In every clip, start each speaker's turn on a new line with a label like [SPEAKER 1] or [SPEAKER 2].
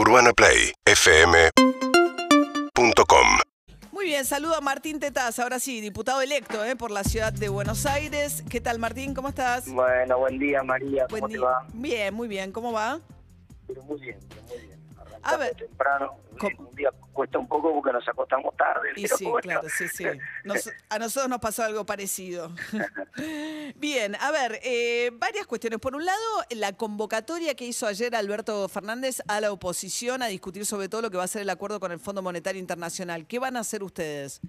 [SPEAKER 1] UrbanaPlayFM.com
[SPEAKER 2] Muy bien, saludo a Martín Tetaz, ahora sí, diputado electo eh, por la ciudad de Buenos Aires. ¿Qué tal, Martín? ¿Cómo estás?
[SPEAKER 3] Bueno, buen día María, ¿cómo
[SPEAKER 2] Buen
[SPEAKER 3] te
[SPEAKER 2] día.
[SPEAKER 3] va?
[SPEAKER 2] Bien, muy bien. ¿Cómo va?
[SPEAKER 3] Pero muy bien, pero muy bien.
[SPEAKER 2] A ver.
[SPEAKER 3] temprano,
[SPEAKER 2] ¿Cómo?
[SPEAKER 3] un día cuesta un poco porque nos acostamos tarde.
[SPEAKER 2] Y sí,
[SPEAKER 3] bueno.
[SPEAKER 2] claro, sí, sí. Nos- a nosotros nos pasó algo parecido. Bien, a ver, eh, varias cuestiones. Por un lado, la convocatoria que hizo ayer Alberto Fernández a la oposición a discutir sobre todo lo que va a ser el acuerdo con el Fondo Monetario Internacional. ¿Qué van a hacer ustedes?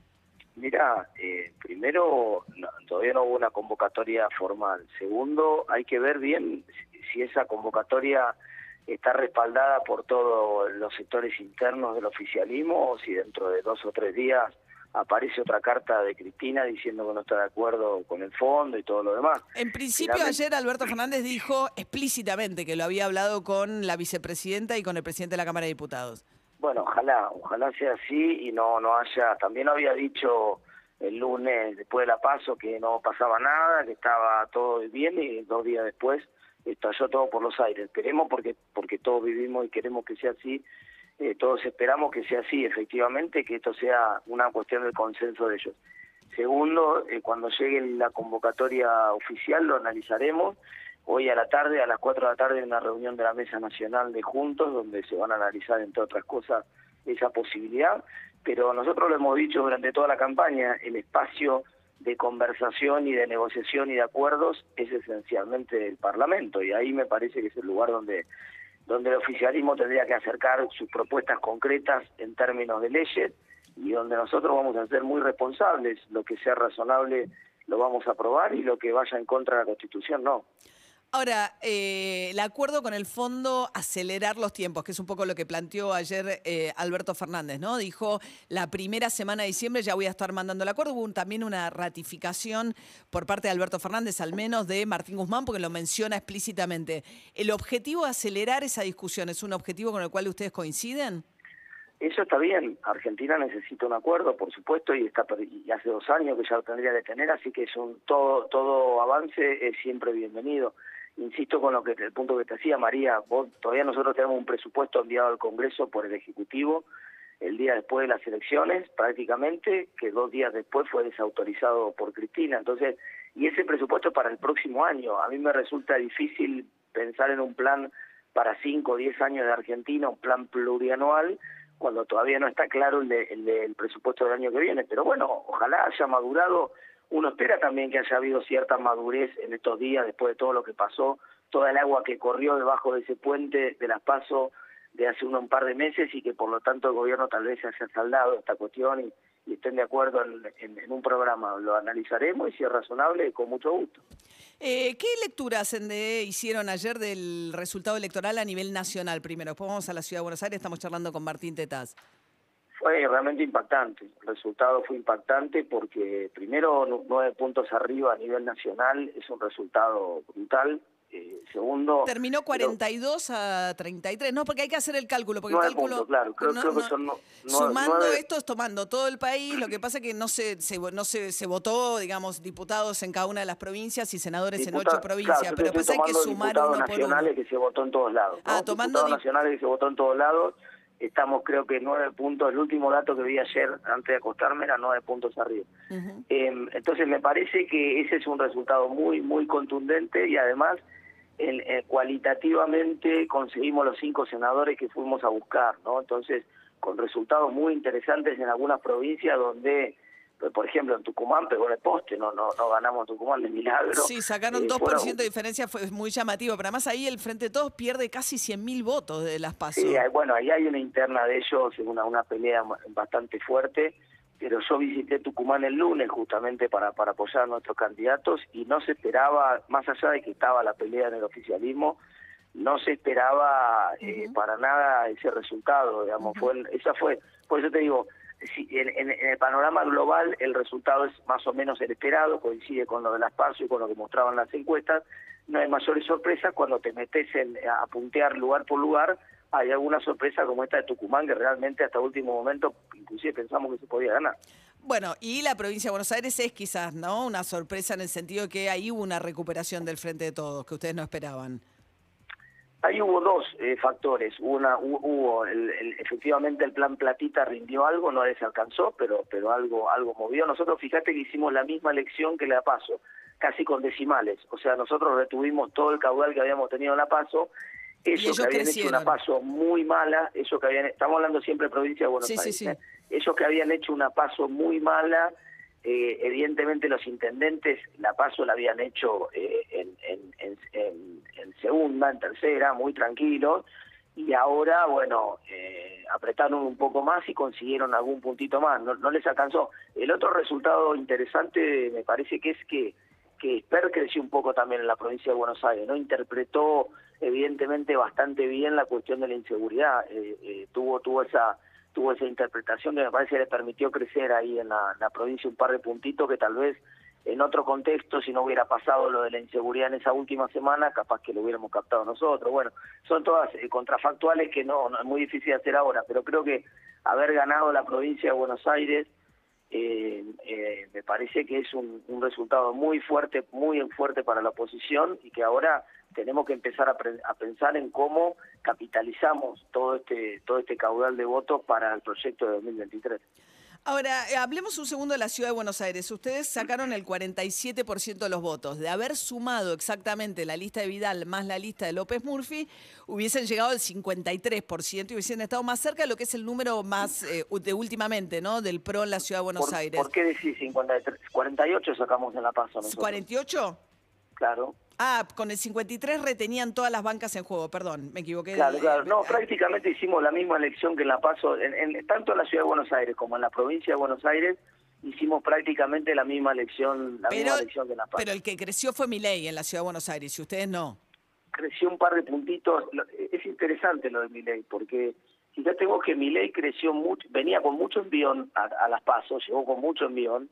[SPEAKER 3] Mira, eh, primero, no, todavía no hubo una convocatoria formal. Segundo, hay que ver bien si esa convocatoria está respaldada por todos los sectores internos del oficialismo o si dentro de dos o tres días aparece otra carta de Cristina diciendo que no está de acuerdo con el fondo y todo lo demás.
[SPEAKER 2] En principio,
[SPEAKER 3] Finalmente-
[SPEAKER 2] ayer Alberto Fernández dijo explícitamente que lo había hablado con la vicepresidenta y con el presidente de la Cámara de Diputados.
[SPEAKER 3] Bueno, ojalá, ojalá sea así y no no haya. También había dicho el lunes después de la paso que no pasaba nada, que estaba todo bien y dos días después estalló todo por los aires. Esperemos porque porque todos vivimos y queremos que sea así. eh, todos esperamos que sea así, efectivamente, que esto sea una cuestión del consenso de ellos. Segundo, eh, cuando llegue la convocatoria oficial lo analizaremos. Hoy a la tarde, a las 4 de la tarde, hay una reunión de la Mesa Nacional de Juntos, donde se van a analizar, entre otras cosas, esa posibilidad. Pero nosotros lo hemos dicho durante toda la campaña, el espacio de conversación y de negociación y de acuerdos es esencialmente el Parlamento, y ahí me parece que es el lugar donde donde el oficialismo tendría que acercar sus propuestas concretas en términos de leyes y donde nosotros vamos a ser muy responsables, lo que sea razonable lo vamos a aprobar y lo que vaya en contra de la Constitución no.
[SPEAKER 2] Ahora, eh, el acuerdo con el fondo, acelerar los tiempos, que es un poco lo que planteó ayer eh, Alberto Fernández, ¿no? Dijo, la primera semana de diciembre ya voy a estar mandando el acuerdo. Hubo también una ratificación por parte de Alberto Fernández, al menos de Martín Guzmán, porque lo menciona explícitamente. ¿El objetivo de acelerar esa discusión es un objetivo con el cual ustedes coinciden?
[SPEAKER 3] Eso está bien, Argentina necesita un acuerdo, por supuesto, y está y hace dos años que ya lo tendría que tener, así que es un todo todo avance es siempre bienvenido. Insisto con lo que el punto que te decía María, vos, todavía nosotros tenemos un presupuesto enviado al Congreso por el Ejecutivo el día después de las elecciones, prácticamente, que dos días después fue desautorizado por Cristina. Entonces, y ese presupuesto es para el próximo año. A mí me resulta difícil pensar en un plan para cinco o diez años de Argentina, un plan plurianual, cuando todavía no está claro el, de- el del presupuesto del año que viene. Pero bueno, ojalá haya madurado. Uno espera también que haya habido cierta madurez en estos días, después de todo lo que pasó, toda el agua que corrió debajo de ese puente de las PASO de hace un par de meses y que por lo tanto el gobierno tal vez se haya saldado esta cuestión y, estén de acuerdo en, un programa. Lo analizaremos y si es razonable, con mucho gusto.
[SPEAKER 2] Eh, ¿Qué lectura hacen de, hicieron ayer del resultado electoral a nivel nacional primero? Después vamos a la Ciudad de Buenos Aires, estamos charlando con Martín Tetaz.
[SPEAKER 3] Fue realmente impactante. El resultado fue impactante porque primero nu- nueve puntos arriba a nivel nacional es un resultado brutal. Eh, segundo,
[SPEAKER 2] Terminó
[SPEAKER 3] pero-
[SPEAKER 2] 42 a 33. No, porque hay que hacer el cálculo. Porque el cálculo,
[SPEAKER 3] puntos, claro. Creo-
[SPEAKER 2] no-
[SPEAKER 3] creo que
[SPEAKER 2] no-
[SPEAKER 3] son no- nueve-
[SPEAKER 2] Sumando
[SPEAKER 3] nueve-
[SPEAKER 2] esto es tomando todo el país. Lo que pasa es que no se, se, no se, se votó, digamos, diputados en cada una de las provincias y senadores en ocho provincias.
[SPEAKER 3] claro,
[SPEAKER 2] pero
[SPEAKER 3] estoy
[SPEAKER 2] pasa es que sumar uno por uno.
[SPEAKER 3] nacionales que se votó en todos lados.
[SPEAKER 2] Ah, tomando
[SPEAKER 3] Diputados
[SPEAKER 2] dip-
[SPEAKER 3] nacionales que se votó en todos lados. Estamos, creo que nueve puntos. El último dato que vi ayer, antes de acostarme, era nueve puntos arriba. Eh, entonces me parece que ese es un resultado muy, muy contundente y además en- eh, cualitativamente conseguimos los cinco senadores que fuimos a buscar, ¿no? Entonces, con resultados muy interesantes en algunas provincias donde, por ejemplo, en Tucumán pegó en el poste, no no no ganamos Tucumán de milagro.
[SPEAKER 2] Sí, sacaron
[SPEAKER 3] Eh,
[SPEAKER 2] 2%
[SPEAKER 3] fueron-
[SPEAKER 2] de diferencia, fue muy llamativo. Pero además ahí el Frente de Todos pierde casi 100.000 votos de las PASO.
[SPEAKER 3] Sí, bueno, ahí hay una interna de ellos, una, una pelea bastante fuerte, pero yo visité Tucumán el lunes justamente para, para apoyar a nuestros candidatos y no se esperaba, más allá de que estaba la pelea en el oficialismo, no se esperaba eh, para nada ese resultado, digamos, fue esa fue, por eso te digo, si en, en- en el panorama global el resultado es más o menos el esperado, coincide con lo de las PASO y con lo que mostraban las encuestas, no hay mayores sorpresas cuando te metes en, a puntear lugar por lugar, hay alguna sorpresa como esta de Tucumán que realmente hasta último momento inclusive pensamos que se podía ganar.
[SPEAKER 2] Bueno, y la provincia de Buenos Aires es quizás, ¿no? Una sorpresa en el sentido que ahí hubo una recuperación del Frente de Todos que ustedes no esperaban.
[SPEAKER 3] Ahí hubo dos eh, factores. Una, hubo el, efectivamente el plan platita rindió algo, no les alcanzó, pero pero algo algo movió. Nosotros fíjate que hicimos la misma elección que la paso, casi con decimales. O sea, nosotros retuvimos todo el caudal que habíamos tenido en la paso. Ellos, que habían hecho una paso muy mala, eso que habían, estamos hablando siempre de provincia de Buenos Aires, sí, ¿eh? ellos que habían hecho una paso muy mala, eh, evidentemente los intendentes la paso la habían hecho eh, en, segunda, en tercera, muy tranquilos, y ahora, bueno, eh, apretaron un poco más y consiguieron algún puntito más, no, les alcanzó. El otro resultado interesante me parece que es que, que Per creció un poco también en la provincia de Buenos Aires, ¿no? Interpretó evidentemente bastante bien la cuestión de la inseguridad, tuvo, tuvo esa tuvo esa interpretación que me parece que le permitió crecer ahí en la, provincia un par de puntitos que tal vez en otro contexto, si no hubiera pasado lo de la inseguridad en esa última semana, capaz que lo hubiéramos captado nosotros. Bueno, son todas eh, contrafactuales que no, no es muy difícil hacer ahora, pero creo que haber ganado la provincia de Buenos Aires eh, eh, me parece que es un, resultado muy fuerte, muy fuerte para la oposición y que ahora tenemos que empezar a, pensar en cómo capitalizamos todo este todo este caudal de votos para el proyecto de 2023.
[SPEAKER 2] Ahora, eh, hablemos un segundo de la ciudad de Buenos Aires. Ustedes sacaron el 47% de los votos. De haber sumado exactamente la lista de Vidal más la lista de López Murphy, hubiesen llegado al 53% y hubiesen estado más cerca de lo que es el número más eh, de últimamente, ¿no? Del PRO en la ciudad de Buenos Aires.
[SPEAKER 3] ¿Por qué decís 53? 48 sacamos en La Paz.
[SPEAKER 2] ¿48?
[SPEAKER 3] Claro.
[SPEAKER 2] Ah, con el 53 retenían todas las bancas en juego, perdón, me equivoqué.
[SPEAKER 3] Claro, claro. No, prácticamente hicimos la misma elección que en La Paso, en, tanto en la ciudad de Buenos Aires como en la provincia de Buenos Aires, hicimos prácticamente la misma elección, la misma elección que en La Paz.
[SPEAKER 2] Pero el que creció fue Milei en la ciudad de Buenos Aires, y ustedes no.
[SPEAKER 3] Creció un par de puntitos. Es interesante lo de Milei, porque ya tengo que Milei creció mucho, venía con mucho envión a, a las pasos, llegó con mucho envión,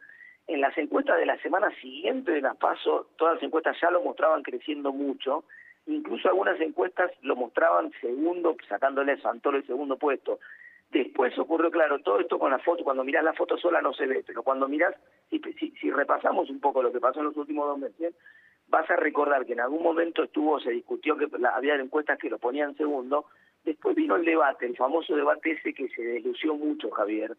[SPEAKER 3] en las encuestas de la semana siguiente de las PASO, todas las encuestas ya lo mostraban creciendo mucho, incluso algunas encuestas lo mostraban segundo, sacándole a Santoro el segundo puesto. Después ocurrió, claro, todo esto con la foto, cuando mirás la foto sola no se ve, pero cuando mirás, si, si, repasamos un poco lo que pasó en los últimos dos meses, vas a recordar que en algún momento estuvo, se discutió que había encuestas que lo ponían segundo, después vino el debate, el famoso debate ese que se deslució mucho, Javier,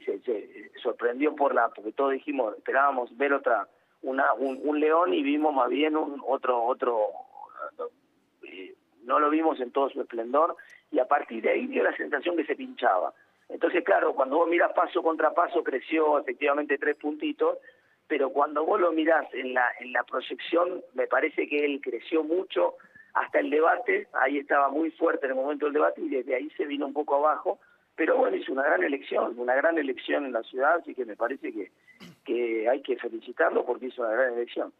[SPEAKER 3] que se, sorprendió por la, porque todos dijimos, esperábamos ver otra, una, un, león y vimos más bien un otro, otro, eh, no lo vimos en todo su esplendor y a partir de ahí dio la sensación que se pinchaba. Entonces, claro, cuando vos miras paso contra paso creció efectivamente tres puntitos, pero cuando vos lo mirás en la, en la proyección, me parece que él creció mucho hasta el debate, ahí estaba muy fuerte en el momento del debate y desde ahí se vino un poco abajo, pero bueno, es una gran elección, una gran elección en la ciudad, así que me parece que, que hay que felicitarlo porque es una gran elección.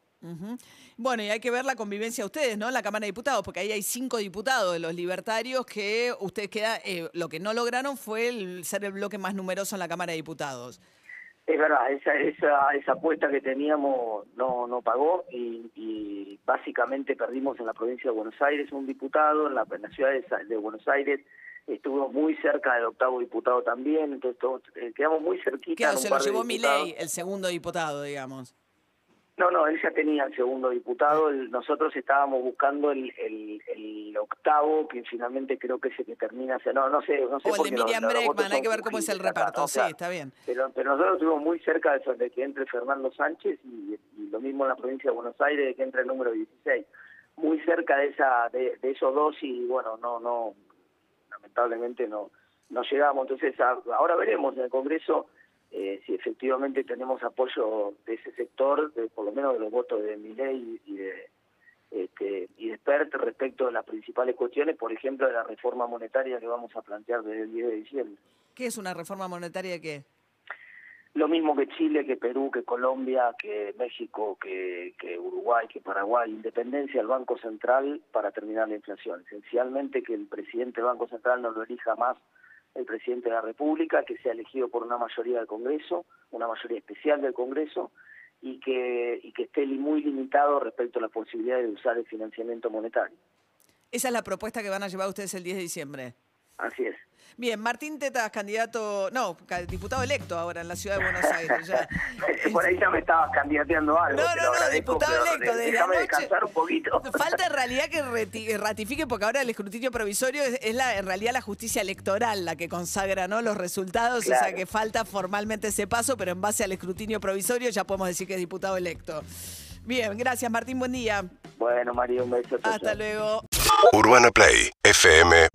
[SPEAKER 2] Bueno, y hay que ver la convivencia de ustedes, ¿no? En la Cámara de Diputados, porque ahí hay cinco diputados de los libertarios que ustedes queda, eh, lo que no lograron fue el, ser el bloque más numeroso en la Cámara de Diputados.
[SPEAKER 3] Es verdad, esa, esa, esa apuesta que teníamos no, no pagó y, básicamente perdimos en la provincia de Buenos Aires un diputado, en la, en la ciudad de Buenos Aires estuvo muy cerca del octavo diputado también, entonces eh, quedamos muy cerquita.
[SPEAKER 2] Claro, se lo llevó ley, el segundo diputado, digamos.
[SPEAKER 3] No, no, él ya tenía el segundo diputado, nosotros estábamos buscando el, el, octavo, que finalmente creo que es el que termina, no, no sé, no sé.
[SPEAKER 2] O el de Miriam Breckman, hay que ver cómo es el reparto, sí, está bien.
[SPEAKER 3] Pero, pero nosotros estuvimos muy cerca de, de que entre Fernando Sánchez y, lo mismo en la provincia de Buenos Aires, de que entre el número 16. Muy cerca de esa de, de esos dos y bueno, no, no, lamentablemente no, no llegamos. Entonces, ahora veremos en el Congreso eh, si efectivamente tenemos apoyo de ese sector, de, por lo menos de los votos de Miley y de este, y de PERT respecto de las principales cuestiones, por ejemplo, de la reforma monetaria que vamos a plantear desde el 10 de diciembre.
[SPEAKER 2] ¿Qué es una reforma monetaria qué?
[SPEAKER 3] Lo mismo que Chile, que Perú, que Colombia, que México, que, que Uruguay, que Paraguay, independencia del Banco Central para terminar la inflación. Esencialmente que el presidente del Banco Central no lo elija más el presidente de la República, que sea elegido por una mayoría del Congreso, una mayoría especial del Congreso, y que, y que esté muy limitado respecto a la posibilidad de usar el financiamiento monetario.
[SPEAKER 2] Esa es la propuesta que van a llevar ustedes el 10 de diciembre.
[SPEAKER 3] Así es.
[SPEAKER 2] Bien, Martín Tetas, candidato, no, diputado electo ahora en la ciudad de Buenos Aires. ya.
[SPEAKER 3] Por ahí ya me estabas candidateando algo.
[SPEAKER 2] No, no, no,
[SPEAKER 3] agradezco,
[SPEAKER 2] diputado electo,
[SPEAKER 3] de-
[SPEAKER 2] desde
[SPEAKER 3] Déjame
[SPEAKER 2] anoche.
[SPEAKER 3] descansar un poquito.
[SPEAKER 2] Falta en realidad que reti- ratifique, porque ahora el escrutinio provisorio es, es la, en realidad la justicia electoral la que consagra ¿no? los resultados, o sea que falta formalmente ese paso, pero en base al escrutinio provisorio ya podemos decir que es diputado electo. Bien, gracias Martín, buen día.
[SPEAKER 3] Bueno, María, un beso.
[SPEAKER 2] Hasta
[SPEAKER 3] chao.
[SPEAKER 2] luego.
[SPEAKER 1] Urbana Play fm